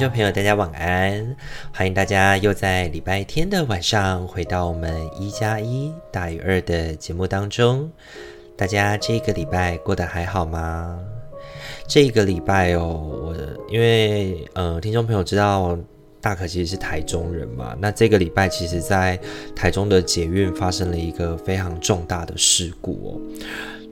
众朋友，大家晚安！欢迎大家又在礼拜天的晚上回到我们一加一大于二的节目当中。大家这个礼拜过得还好吗？这个礼拜哦，我因为呃，听众朋友知道大可其实是台中人嘛，那这个礼拜其实在台中的捷运发生了一个非常重大的事故哦。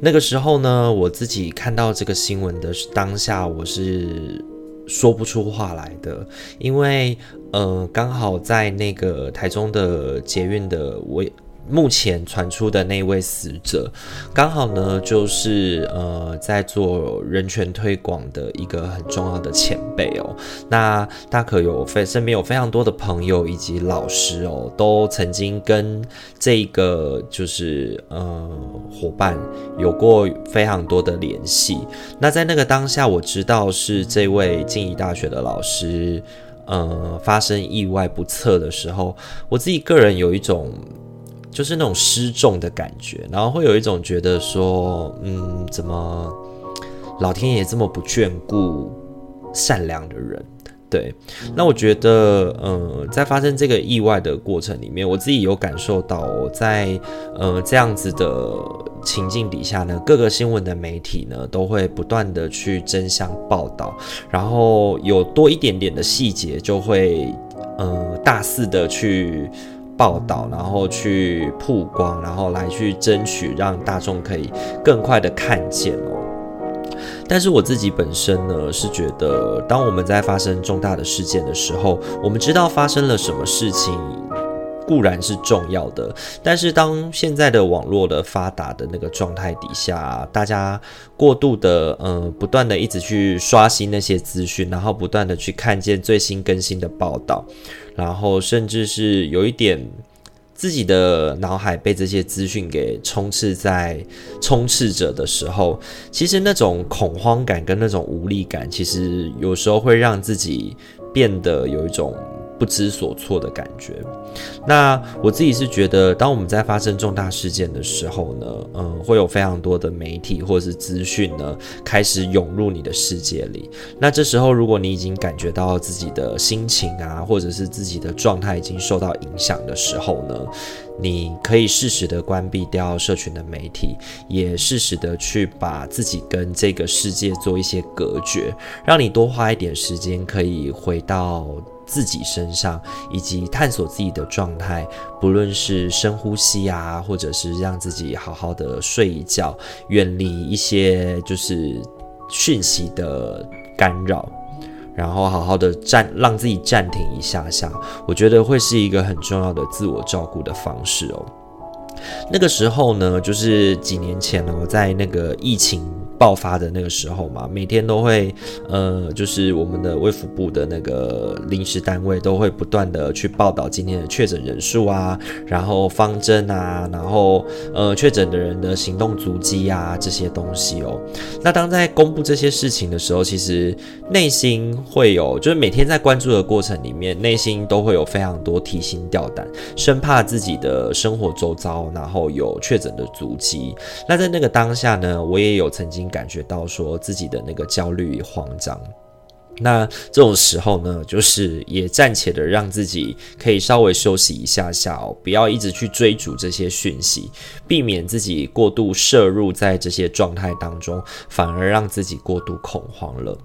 那个时候呢，我自己看到这个新闻的当下，我是。说不出话来的，因为呃，刚好在那个台中的捷运的我。目前传出的那位死者，刚好呢，就是呃，在做人权推广的一个很重要的前辈哦。那大可有非身边有非常多的朋友以及老师哦，都曾经跟这个就是呃伙伴有过非常多的联系。那在那个当下，我知道是这位静宜大学的老师呃发生意外不测的时候，我自己个人有一种。就是那种失重的感觉，然后会有一种觉得说，嗯，怎么老天爷这么不眷顾善良的人？对，那我觉得，呃，在发生这个意外的过程里面，我自己有感受到，在呃这样子的情境底下呢，各个新闻的媒体呢都会不断的去争相报道，然后有多一点点的细节就会，呃，大肆的去。报道，然后去曝光，然后来去争取让大众可以更快的看见哦。但是我自己本身呢，是觉得，当我们在发生重大的事件的时候，我们知道发生了什么事情。固然是重要的，但是当现在的网络的发达的那个状态底下，大家过度的呃，不断的一直去刷新那些资讯，然后不断的去看见最新更新的报道，然后甚至是有一点自己的脑海被这些资讯给充斥在充斥着的时候，其实那种恐慌感跟那种无力感，其实有时候会让自己变得有一种。不知所措的感觉。那我自己是觉得，当我们在发生重大事件的时候呢，嗯，会有非常多的媒体或者是资讯呢，开始涌入你的世界里。那这时候，如果你已经感觉到自己的心情啊，或者是自己的状态已经受到影响的时候呢，你可以适时的关闭掉社群的媒体，也适时的去把自己跟这个世界做一些隔绝，让你多花一点时间，可以回到。自己身上，以及探索自己的状态，不论是深呼吸啊，或者是让自己好好的睡一觉，远离一些就是讯息的干扰，然后好好的暂让自己暂停一下下，我觉得会是一个很重要的自我照顾的方式哦。那个时候呢，就是几年前呢，我在那个疫情。爆发的那个时候嘛，每天都会，呃，就是我们的卫福部的那个临时单位都会不断的去报道今天的确诊人数啊，然后方针啊，然后呃确诊的人的行动足迹啊这些东西哦。那当在公布这些事情的时候，其实内心会有，就是每天在关注的过程里面，内心都会有非常多提心吊胆，生怕自己的生活周遭然后有确诊的足迹。那在那个当下呢，我也有曾经。感觉到说自己的那个焦虑与慌张，那这种时候呢，就是也暂且的让自己可以稍微休息一下下哦，不要一直去追逐这些讯息，避免自己过度摄入在这些状态当中，反而让自己过度恐慌了。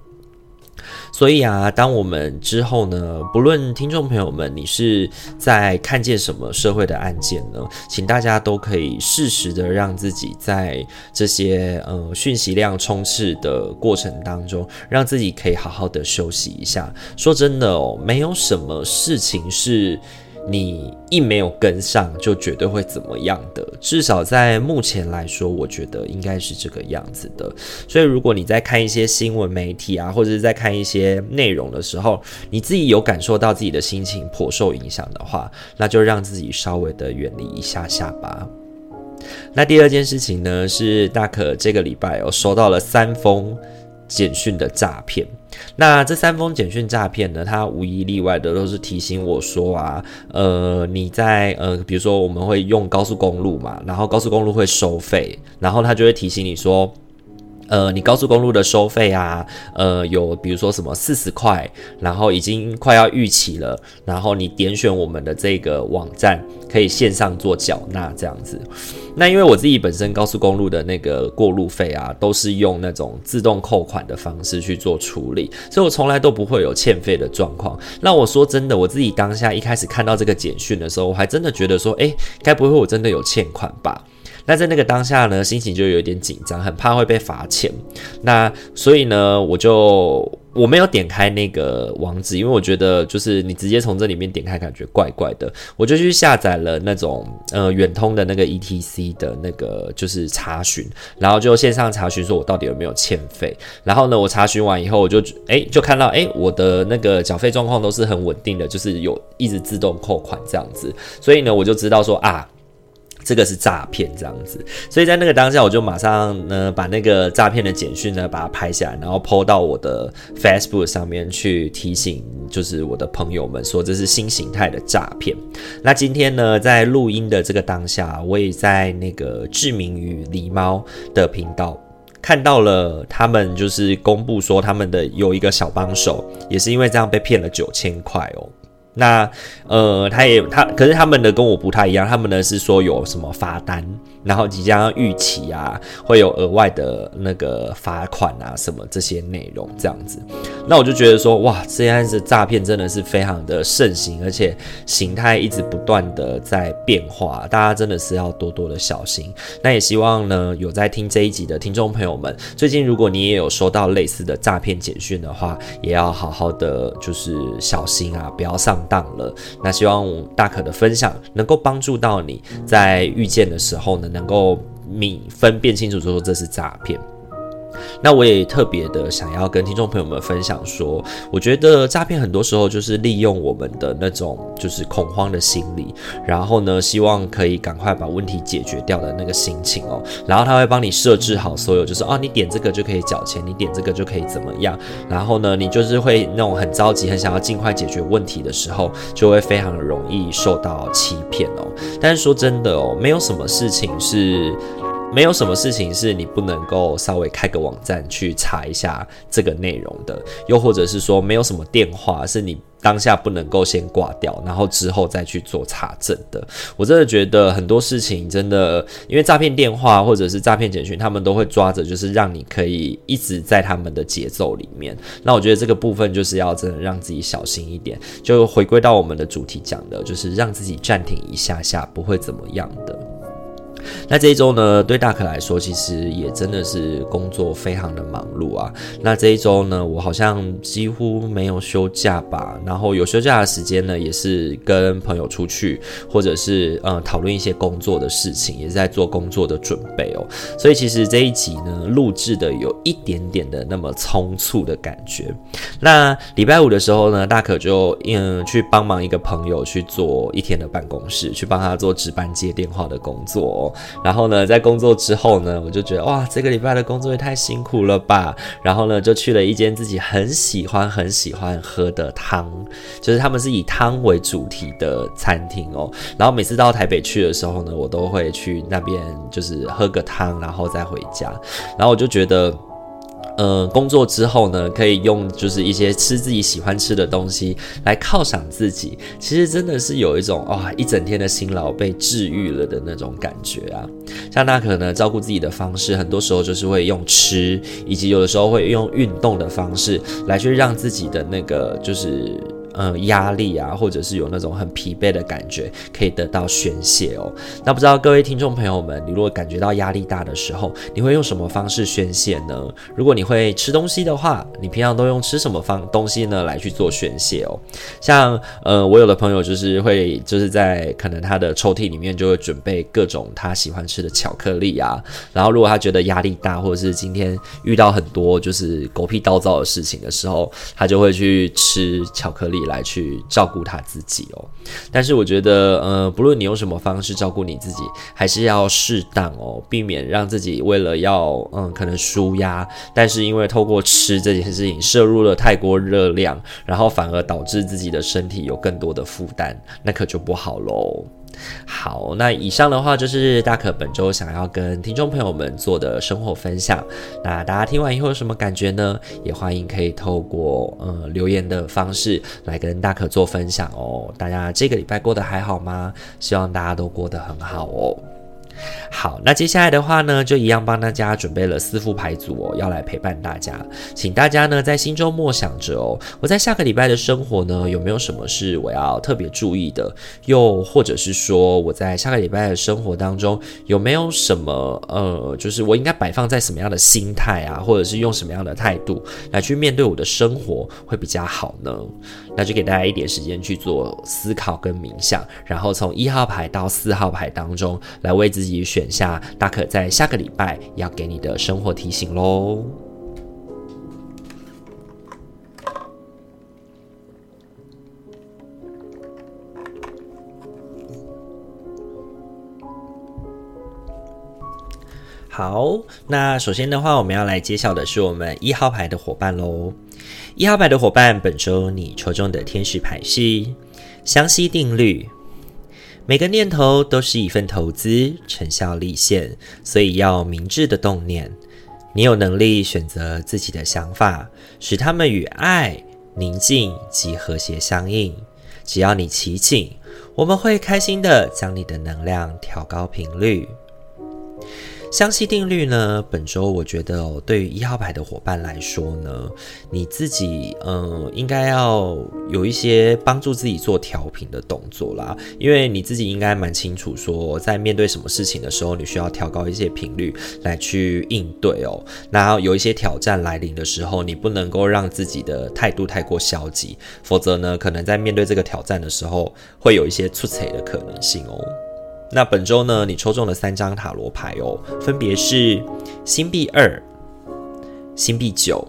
所以啊，当我们之后呢，不论听众朋友们你是在看见什么社会的案件呢，请大家都可以适时的让自己在这些呃讯息量充斥的过程当中，让自己可以好好的休息一下。说真的哦，没有什么事情是你一没有跟上，就绝对会怎么样的。至少在目前来说，我觉得应该是这个样子的。所以，如果你在看一些新闻媒体啊，或者是在看一些内容的时候，你自己有感受到自己的心情颇受影响的话，那就让自己稍微的远离一下下吧。那第二件事情呢，是大可这个礼拜有收到了三封简讯的诈骗。那这三封简讯诈骗呢，它无一例外的都是提醒我说啊，呃，你在呃，比如说我们会用高速公路嘛，然后高速公路会收费，然后他就会提醒你说。呃，你高速公路的收费啊，呃，有比如说什么四十块，然后已经快要逾期了，然后你点选我们的这个网站，可以线上做缴纳这样子。那因为我自己本身高速公路的那个过路费啊，都是用那种自动扣款的方式去做处理，所以我从来都不会有欠费的状况。那我说真的，我自己当下一开始看到这个简讯的时候，我还真的觉得说，诶，该不会我真的有欠款吧？那在那个当下呢，心情就有点紧张，很怕会被罚钱。那所以呢，我就我没有点开那个网址，因为我觉得就是你直接从这里面点开，感觉怪怪的。我就去下载了那种呃远通的那个 ETC 的那个就是查询，然后就线上查询说我到底有没有欠费。然后呢，我查询完以后，我就哎、欸、就看到哎、欸、我的那个缴费状况都是很稳定的，就是有一直自动扣款这样子。所以呢，我就知道说啊。这个是诈骗这样子，所以在那个当下，我就马上呢把那个诈骗的简讯呢把它拍下来，然后 po 到我的 Facebook 上面去提醒，就是我的朋友们说这是新形态的诈骗。那今天呢，在录音的这个当下，我也在那个志明与狸猫的频道看到了他们就是公布说他们的有一个小帮手，也是因为这样被骗了九千块哦。那呃，他也他，可是他们的跟我不太一样，他们呢是说有什么罚单，然后即将要逾期啊，会有额外的那个罚款啊，什么这些内容这样子。那我就觉得说，哇，这样子诈骗真的是非常的盛行，而且形态一直不断的在变化，大家真的是要多多的小心。那也希望呢，有在听这一集的听众朋友们，最近如果你也有收到类似的诈骗简讯的话，也要好好的就是小心啊，不要上当了。那希望大可的分享能够帮助到你在遇见的时候呢，能够明分辨清楚说这是诈骗。那我也特别的想要跟听众朋友们分享说，我觉得诈骗很多时候就是利用我们的那种就是恐慌的心理，然后呢，希望可以赶快把问题解决掉的那个心情哦，然后他会帮你设置好所有，就是哦，你点这个就可以缴钱，你点这个就可以怎么样，然后呢，你就是会那种很着急，很想要尽快解决问题的时候，就会非常容易受到欺骗哦。但是说真的哦，没有什么事情是。没有什么事情是你不能够稍微开个网站去查一下这个内容的，又或者是说，没有什么电话是你当下不能够先挂掉，然后之后再去做查证的。我真的觉得很多事情真的，因为诈骗电话或者是诈骗简讯，他们都会抓着，就是让你可以一直在他们的节奏里面。那我觉得这个部分就是要真的让自己小心一点，就回归到我们的主题讲的，就是让自己暂停一下下，不会怎么样的。那这一周呢，对大可来说，其实也真的是工作非常的忙碌啊。那这一周呢，我好像几乎没有休假吧。然后有休假的时间呢，也是跟朋友出去，或者是呃讨论一些工作的事情，也是在做工作的准备哦。所以其实这一集呢，录制的有一点点的那么匆促的感觉。那礼拜五的时候呢，大可就嗯去帮忙一个朋友去做一天的办公室，去帮他做值班接电话的工作。然后呢，在工作之后呢，我就觉得哇，这个礼拜的工作也太辛苦了吧。然后呢，就去了一间自己很喜欢、很喜欢喝的汤，就是他们是以汤为主题的餐厅哦。然后每次到台北去的时候呢，我都会去那边，就是喝个汤，然后再回家。然后我就觉得。呃，工作之后呢，可以用就是一些吃自己喜欢吃的东西来犒赏自己，其实真的是有一种哇，一整天的辛劳被治愈了的那种感觉啊。像大可呢，照顾自己的方式，很多时候就是会用吃，以及有的时候会用运动的方式来去让自己的那个就是。呃压力啊，或者是有那种很疲惫的感觉，可以得到宣泄哦。那不知道各位听众朋友们，你如果感觉到压力大的时候，你会用什么方式宣泄呢？如果你会吃东西的话，你平常都用吃什么方东西呢来去做宣泄哦？像呃，我有的朋友就是会就是在可能他的抽屉里面就会准备各种他喜欢吃的巧克力啊，然后如果他觉得压力大，或者是今天遇到很多就是狗屁倒灶的事情的时候，他就会去吃巧克力来去照顾他自己哦。但是我觉得，呃，不论你用什么方式照顾你自己，还是要适当哦，避免让自己为了要嗯可能舒压，但是因为透过吃这件事情摄入了太过热量，然后反而导致自己的身体有更多的负担，那可就不好喽。好，那以上的话就是大可本周想要跟听众朋友们做的生活分享。那大家听完以后有什么感觉呢？也欢迎可以透过呃留言的方式来跟大可做分享哦。大家这个礼拜过得还好吗？希望大家都过得很好哦。好，那接下来的话呢，就一样帮大家准备了四副牌组哦，要来陪伴大家。请大家呢在心中默想着哦，我在下个礼拜的生活呢，有没有什么是我要特别注意的？又或者是说，我在下个礼拜的生活当中，有没有什么呃，就是我应该摆放在什么样的心态啊，或者是用什么样的态度来去面对我的生活会比较好呢？那就给大家一点时间去做思考跟冥想，然后从一号牌到四号牌当中来为自己选下大可在下个礼拜要给你的生活提醒喽。好，那首先的话，我们要来揭晓的是我们一号牌的伙伴喽。一号牌的伙伴，本周你抽中的天使牌是相西定律。每个念头都是一份投资，成效立现，所以要明智的动念。你有能力选择自己的想法，使他们与爱、宁静及和谐相应。只要你祈请，我们会开心的将你的能量调高频率。相吸定律呢，本周我觉得哦，对于一号牌的伙伴来说呢，你自己嗯，应该要有一些帮助自己做调频的动作啦，因为你自己应该蛮清楚说，在面对什么事情的时候，你需要调高一些频率来去应对哦。那有一些挑战来临的时候，你不能够让自己的态度太过消极，否则呢，可能在面对这个挑战的时候，会有一些出彩的可能性哦。那本周呢，你抽中了三张塔罗牌哦，分别是星币二、星币九。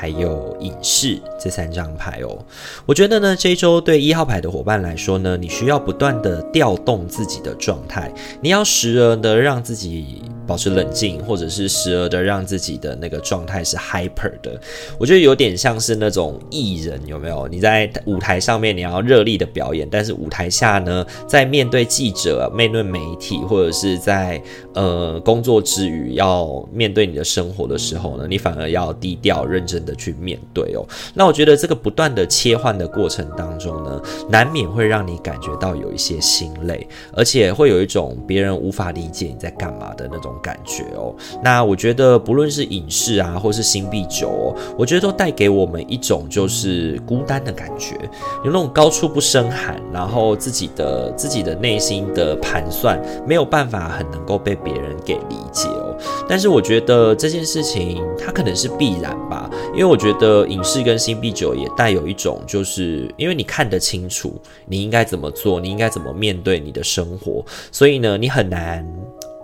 还有隐士这三张牌哦，我觉得呢，这一周对一号牌的伙伴来说呢，你需要不断的调动自己的状态，你要时而的让自己保持冷静，或者是时而的让自己的那个状态是 hyper 的。我觉得有点像是那种艺人，有没有？你在舞台上面你要热力的表演，但是舞台下呢，在面对记者、面对媒体，或者是在呃工作之余要面对你的生活的时候呢，你反而要低调认真的去面对哦，那我觉得这个不断的切换的过程当中呢，难免会让你感觉到有一些心累，而且会有一种别人无法理解你在干嘛的那种感觉哦。那我觉得不论是影视啊，或是星币九哦，我觉得都带给我们一种就是孤单的感觉，有那种高处不胜寒，然后自己的自己的内心的盘算没有办法很能够被别人给理解哦。但是我觉得这件事情它可能是必然吧。因为我觉得影视跟新币九也带有一种，就是因为你看得清楚，你应该怎么做，你应该怎么面对你的生活，所以呢，你很难。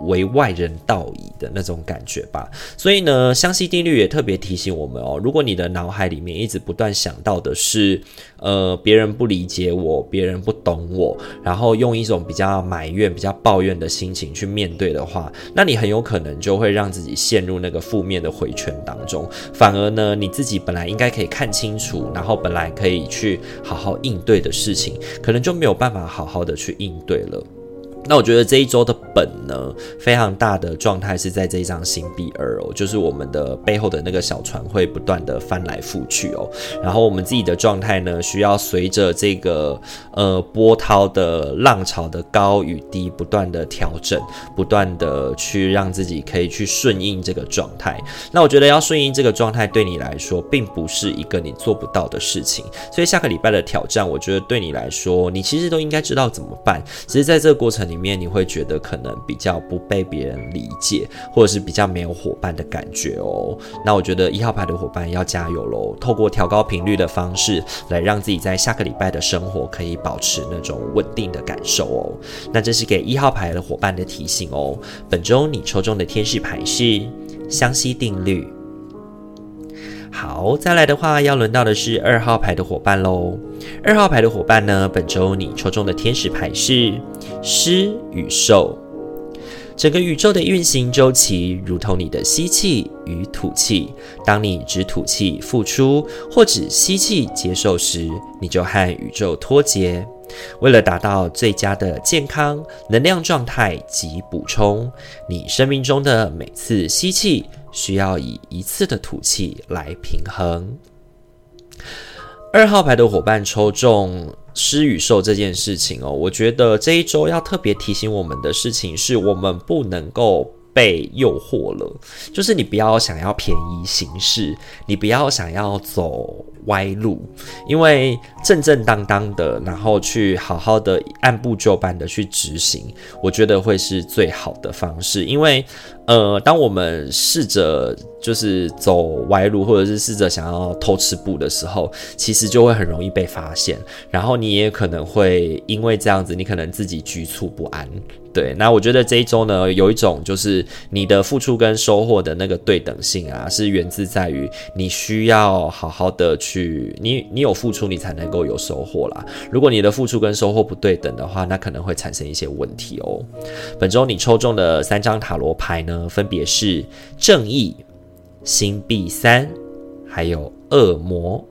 为外人道矣的那种感觉吧，所以呢，相吸定律也特别提醒我们哦，如果你的脑海里面一直不断想到的是，呃，别人不理解我，别人不懂我，然后用一种比较埋怨、比较抱怨的心情去面对的话，那你很有可能就会让自己陷入那个负面的回圈当中，反而呢，你自己本来应该可以看清楚，然后本来可以去好好应对的事情，可能就没有办法好好的去应对了。那我觉得这一周的本呢，非常大的状态是在这一张星币二哦，就是我们的背后的那个小船会不断的翻来覆去哦，然后我们自己的状态呢，需要随着这个呃波涛的浪潮的高与低不断的调整，不断的去让自己可以去顺应这个状态。那我觉得要顺应这个状态对你来说，并不是一个你做不到的事情，所以下个礼拜的挑战，我觉得对你来说，你其实都应该知道怎么办，只是在这个过程里。里面你会觉得可能比较不被别人理解，或者是比较没有伙伴的感觉哦。那我觉得一号牌的伙伴要加油喽！透过调高频率的方式来让自己在下个礼拜的生活可以保持那种稳定的感受哦。那这是给一号牌的伙伴的提醒哦。本周你抽中的天使牌是相吸定律。好，再来的话要轮到的是二号牌的伙伴喽。二号牌的伙伴呢，本周你抽中的天使牌是施与受。整个宇宙的运行周期如同你的吸气与吐气。当你只吐气付出，或只吸气接受时，你就和宇宙脱节。为了达到最佳的健康能量状态及补充，你生命中的每次吸气。需要以一次的吐气来平衡。二号牌的伙伴抽中狮与兽这件事情哦，我觉得这一周要特别提醒我们的事情是，我们不能够被诱惑了，就是你不要想要便宜行事，你不要想要走歪路，因为正正当当的，然后去好好的按部就班的去执行，我觉得会是最好的方式，因为。呃，当我们试着就是走歪路，或者是试着想要偷吃步的时候，其实就会很容易被发现，然后你也可能会因为这样子，你可能自己局促不安。对，那我觉得这一周呢，有一种就是你的付出跟收获的那个对等性啊，是源自在于你需要好好的去，你你有付出，你才能够有收获啦。如果你的付出跟收获不对等的话，那可能会产生一些问题哦。本周你抽中的三张塔罗牌呢，分别是正义、星币三，还有恶魔。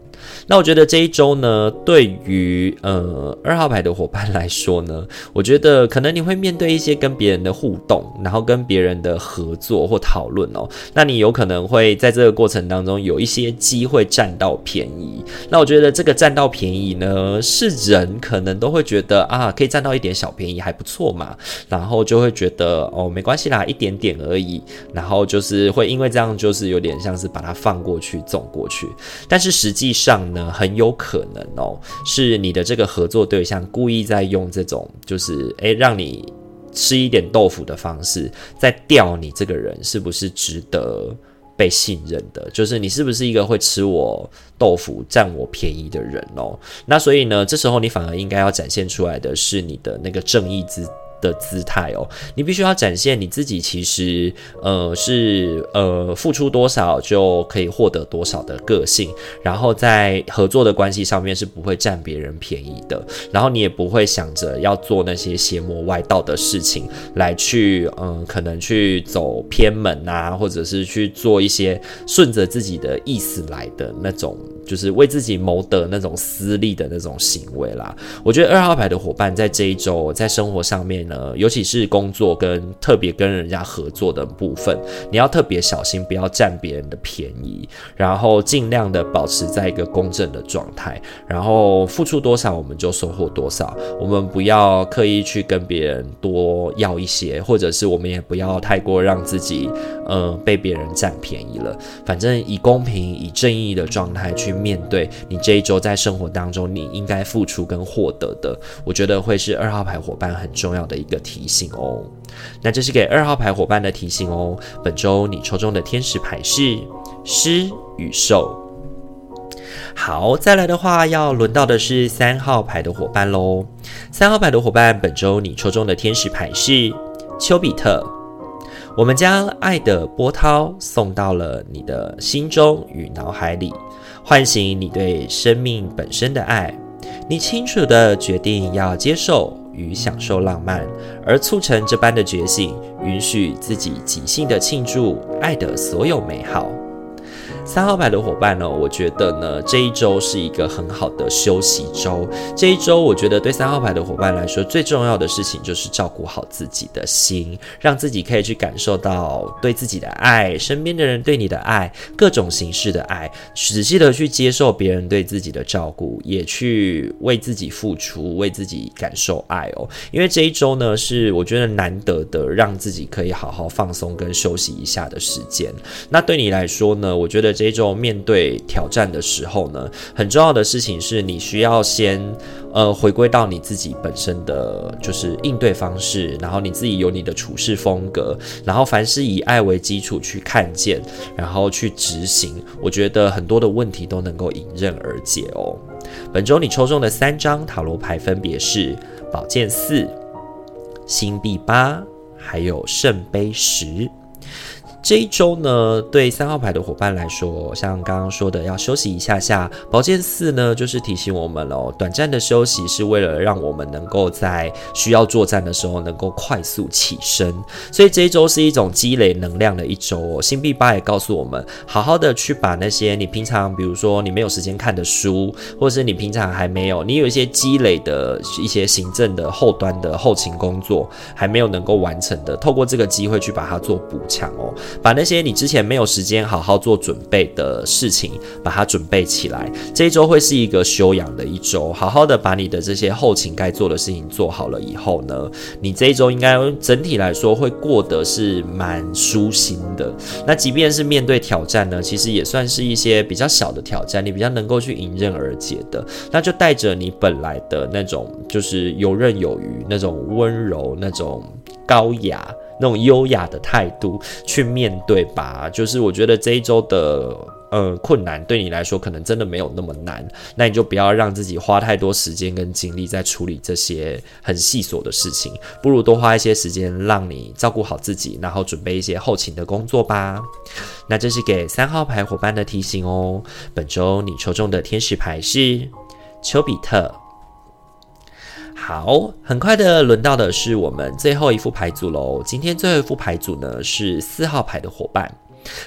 那我觉得这一周呢，对于呃二号牌的伙伴来说呢，我觉得可能你会面对一些跟别人的互动，然后跟别人的合作或讨论哦。那你有可能会在这个过程当中有一些机会占到便宜。那我觉得这个占到便宜呢，是人可能都会觉得啊，可以占到一点小便宜还不错嘛，然后就会觉得哦，没关系啦，一点点而已。然后就是会因为这样，就是有点像是把它放过去、纵过去。但是实际上。呢，很有可能哦，是你的这个合作对象故意在用这种，就是诶，让你吃一点豆腐的方式，在钓你这个人是不是值得被信任的，就是你是不是一个会吃我豆腐、占我便宜的人哦。那所以呢，这时候你反而应该要展现出来的是你的那个正义之的姿态哦，你必须要展现你自己，其实呃是呃付出多少就可以获得多少的个性，然后在合作的关系上面是不会占别人便宜的，然后你也不会想着要做那些邪魔外道的事情来去嗯、可能去走偏门啊，或者是去做一些顺着自己的意思来的那种，就是为自己谋得那种私利的那种行为啦。我觉得二号牌的伙伴在这一周在生活上面。呃，尤其是工作跟特别跟人家合作的部分，你要特别小心，不要占别人的便宜，然后尽量的保持在一个公正的状态，然后付出多少我们就收获多少，我们不要刻意去跟别人多要一些，或者是我们也不要太过让自己呃被别人占便宜了。反正以公平、以正义的状态去面对你这一周在生活当中你应该付出跟获得的，我觉得会是二号牌伙伴很重要的一个提醒哦，那这是给二号牌伙伴的提醒哦。本周你抽中的天使牌是狮与兽。好，再来的话要轮到的是三号牌的伙伴喽。三号牌的伙伴，本周你抽中的天使牌是丘比特。我们将爱的波涛送到了你的心中与脑海里，唤醒你对生命本身的爱。你清楚的决定要接受。与享受浪漫，而促成这般的觉醒，允许自己即兴的庆祝爱的所有美好。三号牌的伙伴呢，我觉得呢，这一周是一个很好的休息周。这一周，我觉得对三号牌的伙伴来说，最重要的事情就是照顾好自己的心，让自己可以去感受到对自己的爱，身边的人对你的爱，各种形式的爱，仔细的去接受别人对自己的照顾，也去为自己付出，为自己感受爱哦。因为这一周呢，是我觉得难得的让自己可以好好放松跟休息一下的时间。那对你来说呢，我觉得这一周面对挑战的时候呢，很重要的事情是你需要先呃回归到你自己本身的就是应对方式，然后你自己有你的处事风格，然后凡是以爱为基础去看见，然后去执行，我觉得很多的问题都能够迎刃而解哦。本周你抽中的三张塔罗牌分别是宝剑四、星币八，还有圣杯十。这一周呢，对三号牌的伙伴来说，像刚刚说的，要休息一下下。宝剑四呢，就是提醒我们哦，短暂的休息是为了让我们能够在需要作战的时候能够快速起身。所以这一周是一种积累能量的一周哦。星币八也告诉我们，好好的去把那些你平常，比如说你没有时间看的书，或是你平常还没有，你有一些积累的一些行政的后端的后勤工作还没有能够完成的，透过这个机会去把它做补强哦。把那些你之前没有时间好好做准备的事情，把它准备起来。这一周会是一个修养的一周，好好的把你的这些后勤该做的事情做好了以后呢，你这一周应该整体来说会过得是蛮舒心的。那即便是面对挑战呢，其实也算是一些比较小的挑战，你比较能够去迎刃而解的。那就带着你本来的那种就是游刃有余、那种温柔、那种高雅。那种优雅的态度去面对吧，就是我觉得这一周的呃困难对你来说可能真的没有那么难，那你就不要让自己花太多时间跟精力在处理这些很细琐的事情，不如多花一些时间让你照顾好自己，然后准备一些后勤的工作吧。那这是给三号牌伙伴的提醒哦。本周你抽中的天使牌是丘比特。好，很快的轮到的是我们最后一副牌组喽。今天最后一副牌组呢是四号牌的伙伴。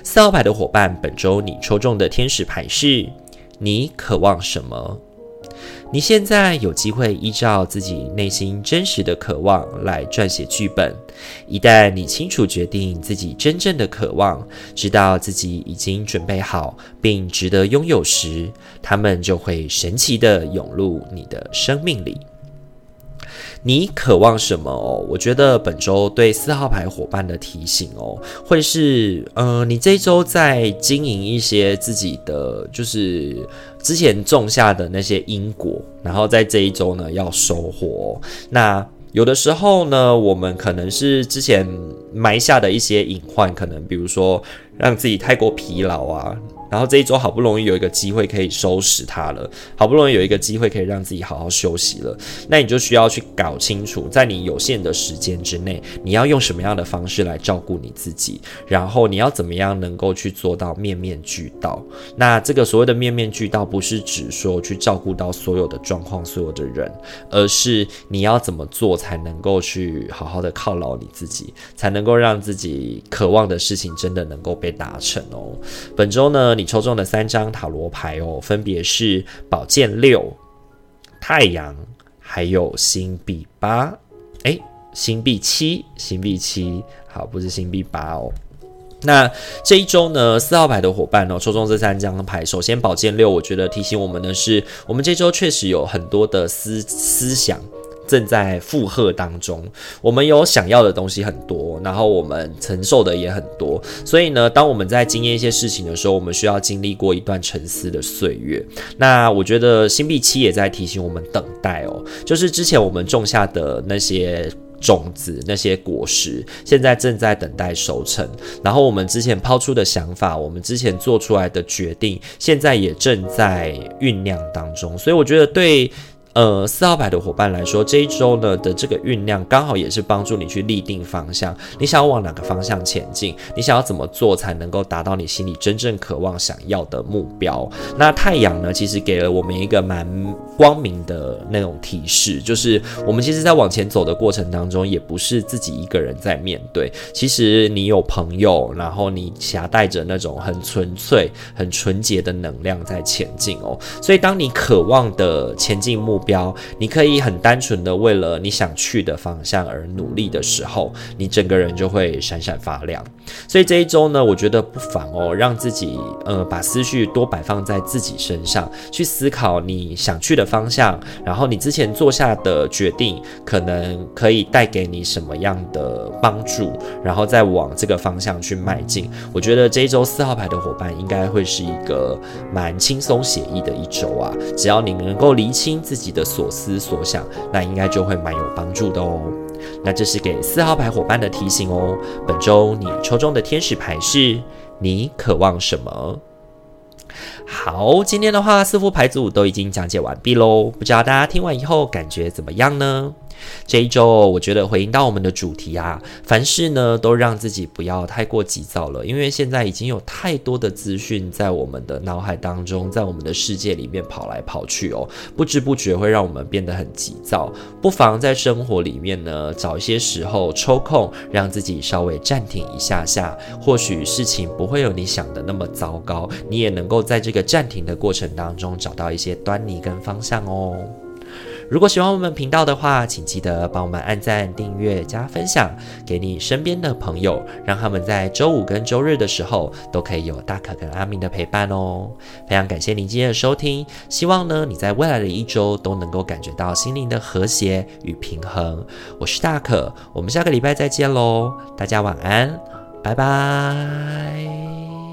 四号牌的伙伴，本周你抽中的天使牌是：你渴望什么？你现在有机会依照自己内心真实的渴望来撰写剧本。一旦你清楚决定自己真正的渴望，知道自己已经准备好并值得拥有时，他们就会神奇的涌入你的生命里。你渴望什么哦？我觉得本周对四号牌伙伴的提醒哦，会是，呃，你这一周在经营一些自己的，就是之前种下的那些因果，然后在这一周呢要收获。那有的时候呢，我们可能是之前埋下的一些隐患，可能比如说让自己太过疲劳啊。然后这一周好不容易有一个机会可以收拾它了，好不容易有一个机会可以让自己好好休息了，那你就需要去搞清楚，在你有限的时间之内，你要用什么样的方式来照顾你自己，然后你要怎么样能够去做到面面俱到。那这个所谓的面面俱到，不是指说去照顾到所有的状况、所有的人，而是你要怎么做才能够去好好的犒劳你自己，才能够让自己渴望的事情真的能够被达成哦。本周呢，你抽中的三张塔罗牌哦，分别是宝剑六、太阳，还有星币八。诶，星币七，星币七，好，不是星币八哦。那这一周呢，四号牌的伙伴哦，抽中这三张牌。首先，宝剑六，我觉得提醒我们的是，我们这周确实有很多的思思想。正在负荷当中，我们有想要的东西很多，然后我们承受的也很多，所以呢，当我们在经验一些事情的时候，我们需要经历过一段沉思的岁月。那我觉得星币七也在提醒我们等待哦，就是之前我们种下的那些种子、那些果实，现在正在等待收成。然后我们之前抛出的想法，我们之前做出来的决定，现在也正在酝酿当中。所以我觉得对。呃四号牌的伙伴来说，这一周呢的这个酝酿刚好也是帮助你去立定方向，你想要往哪个方向前进，你想要怎么做才能够达到你心里真正渴望想要的目标。那太阳呢，其实给了我们一个蛮光明的那种提示，就是我们其实在往前走的过程当中，也不是自己一个人在面对，其实你有朋友，然后你夹带着那种很纯粹、很纯洁的能量在前进哦。所以当你渴望的前进目标，你可以很单纯的为了你想去的方向而努力的时候，你整个人就会闪闪发亮。所以这一周呢，我觉得不妨哦，让自己呃把思绪多摆放在自己身上，去思考你想去的方向，然后你之前做下的决定可能可以带给你什么样的帮助，然后再往这个方向去迈进。我觉得这一周四号牌的伙伴应该会是一个蛮轻松写意的一周啊，只要你能够厘清自己的所思所想，那应该就会蛮有帮助的哦。那这是给四号牌伙伴的提醒哦。本周你抽中的天使牌是你渴望什么？好，今天的话四副牌组都已经讲解完毕喽，不知道大家听完以后感觉怎么样呢？这一周，我觉得回应到我们的主题啊，凡事呢都让自己不要太过急躁了，因为现在已经有太多的资讯在我们的脑海当中，在我们的世界里面跑来跑去哦，不知不觉会让我们变得很急躁。不妨在生活里面呢，找一些时候抽空，让自己稍微暂停一下下，或许事情不会有你想的那么糟糕，你也能够在这个暂停的过程当中找到一些端倪跟方向哦。如果喜欢我们频道的话，请记得帮我们按赞、订阅、加分享给你身边的朋友，让他们在周五跟周日的时候都可以有大可跟阿明的陪伴哦。非常感谢您今天的收听，希望呢你在未来的一周都能够感觉到心灵的和谐与平衡。我是大可，我们下个礼拜再见喽，大家晚安，拜拜。